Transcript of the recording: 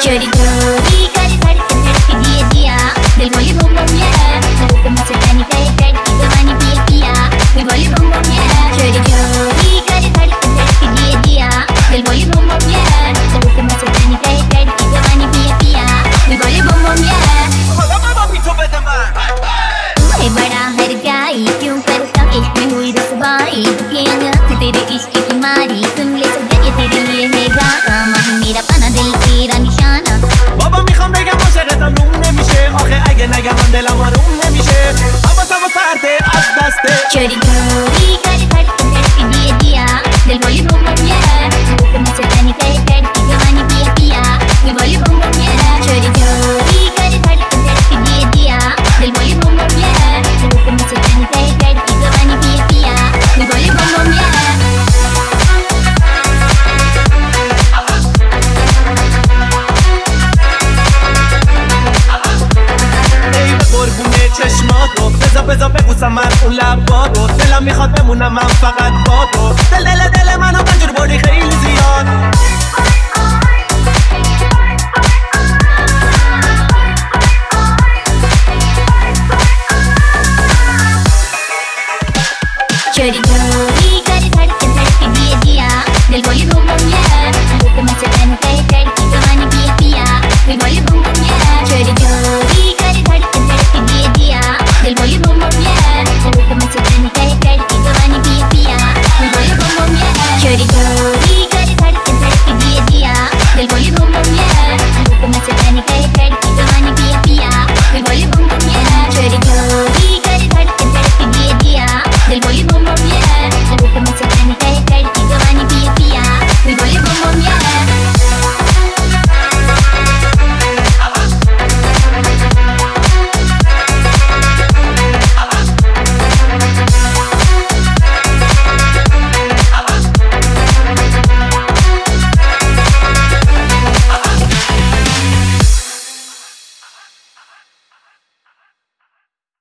Cherry girl, we got it, got it, got it, got pretty girl. We del pollo. می‌رسم اون لب با تو دلم می‌خواد بمونم من فقط با تو دل دل دل منو منجور بردی خیلی زیاد Chori chori, cari